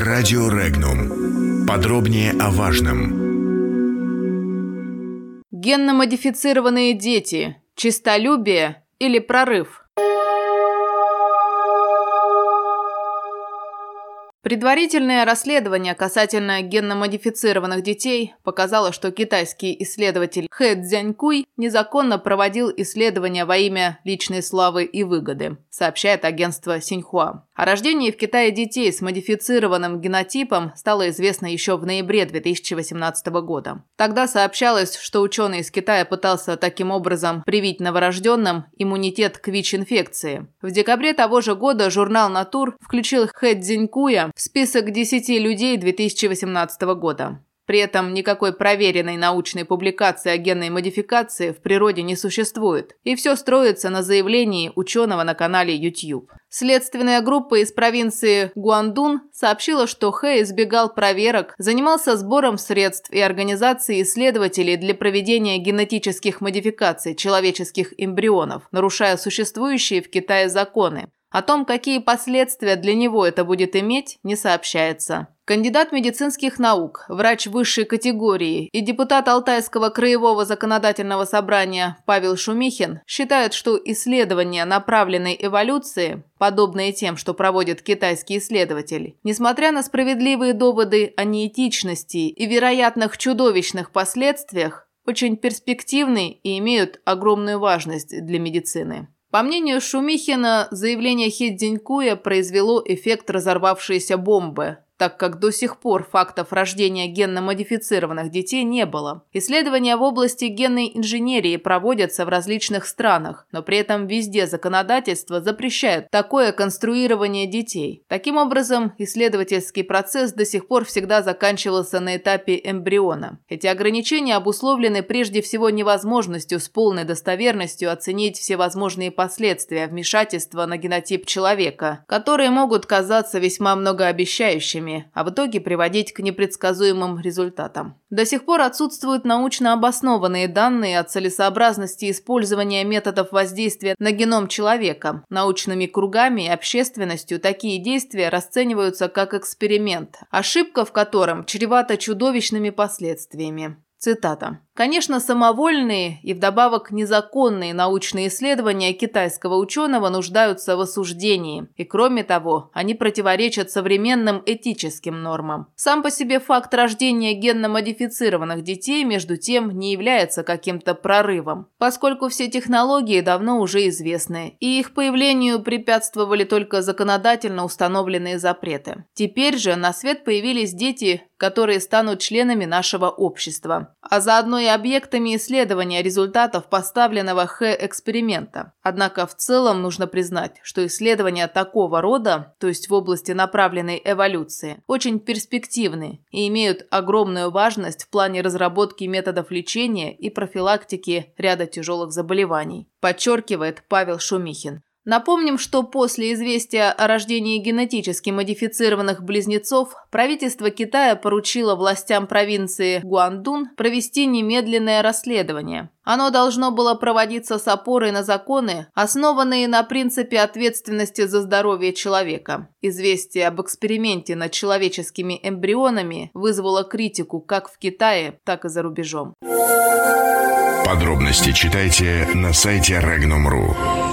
Радио Регнум. Подробнее о важном. Генно-модифицированные дети. Чистолюбие или прорыв? Предварительное расследование касательно генно-модифицированных детей показало, что китайский исследователь Хэ Цзянькуй незаконно проводил исследования во имя личной славы и выгоды, сообщает агентство Синьхуа. О рождении в Китае детей с модифицированным генотипом стало известно еще в ноябре 2018 года. Тогда сообщалось, что ученый из Китая пытался таким образом привить новорожденным иммунитет к ВИЧ-инфекции. В декабре того же года журнал «Натур» включил Хэ Цзинькуя Список 10 людей 2018 года. При этом никакой проверенной научной публикации о генной модификации в природе не существует, и все строится на заявлении ученого на канале YouTube. Следственная группа из провинции Гуандун сообщила, что Хэ избегал проверок, занимался сбором средств и организацией исследователей для проведения генетических модификаций человеческих эмбрионов, нарушая существующие в Китае законы. О том, какие последствия для него это будет иметь, не сообщается. Кандидат медицинских наук, врач высшей категории и депутат Алтайского краевого законодательного собрания Павел Шумихин считает, что исследования направленной эволюции, подобные тем, что проводит китайский исследователь, несмотря на справедливые доводы о неэтичности и вероятных чудовищных последствиях, очень перспективны и имеют огромную важность для медицины. По мнению Шумихина, заявление Хидзинькуя произвело эффект разорвавшейся бомбы, так как до сих пор фактов рождения генно-модифицированных детей не было. Исследования в области генной инженерии проводятся в различных странах, но при этом везде законодательство запрещает такое конструирование детей. Таким образом, исследовательский процесс до сих пор всегда заканчивался на этапе эмбриона. Эти ограничения обусловлены прежде всего невозможностью с полной достоверностью оценить все возможные последствия вмешательства на генотип человека, которые могут казаться весьма многообещающими исследованиями, а в итоге приводить к непредсказуемым результатам. До сих пор отсутствуют научно обоснованные данные о целесообразности использования методов воздействия на геном человека. Научными кругами и общественностью такие действия расцениваются как эксперимент, ошибка в котором чревата чудовищными последствиями. Цитата. Конечно, самовольные и вдобавок незаконные научные исследования китайского ученого нуждаются в осуждении, и кроме того, они противоречат современным этическим нормам. Сам по себе факт рождения генно-модифицированных детей, между тем, не является каким-то прорывом, поскольку все технологии давно уже известны, и их появлению препятствовали только законодательно установленные запреты. Теперь же на свет появились дети, которые станут членами нашего общества, а заодно и объектами исследования результатов поставленного Х-эксперимента. Однако в целом нужно признать, что исследования такого рода, то есть в области направленной эволюции, очень перспективны и имеют огромную важность в плане разработки методов лечения и профилактики ряда тяжелых заболеваний, подчеркивает Павел Шумихин. Напомним, что после известия о рождении генетически модифицированных близнецов правительство Китая поручило властям провинции Гуандун провести немедленное расследование. Оно должно было проводиться с опорой на законы, основанные на принципе ответственности за здоровье человека. Известие об эксперименте над человеческими эмбрионами вызвало критику как в Китае, так и за рубежом. Подробности читайте на сайте Regnum.ru.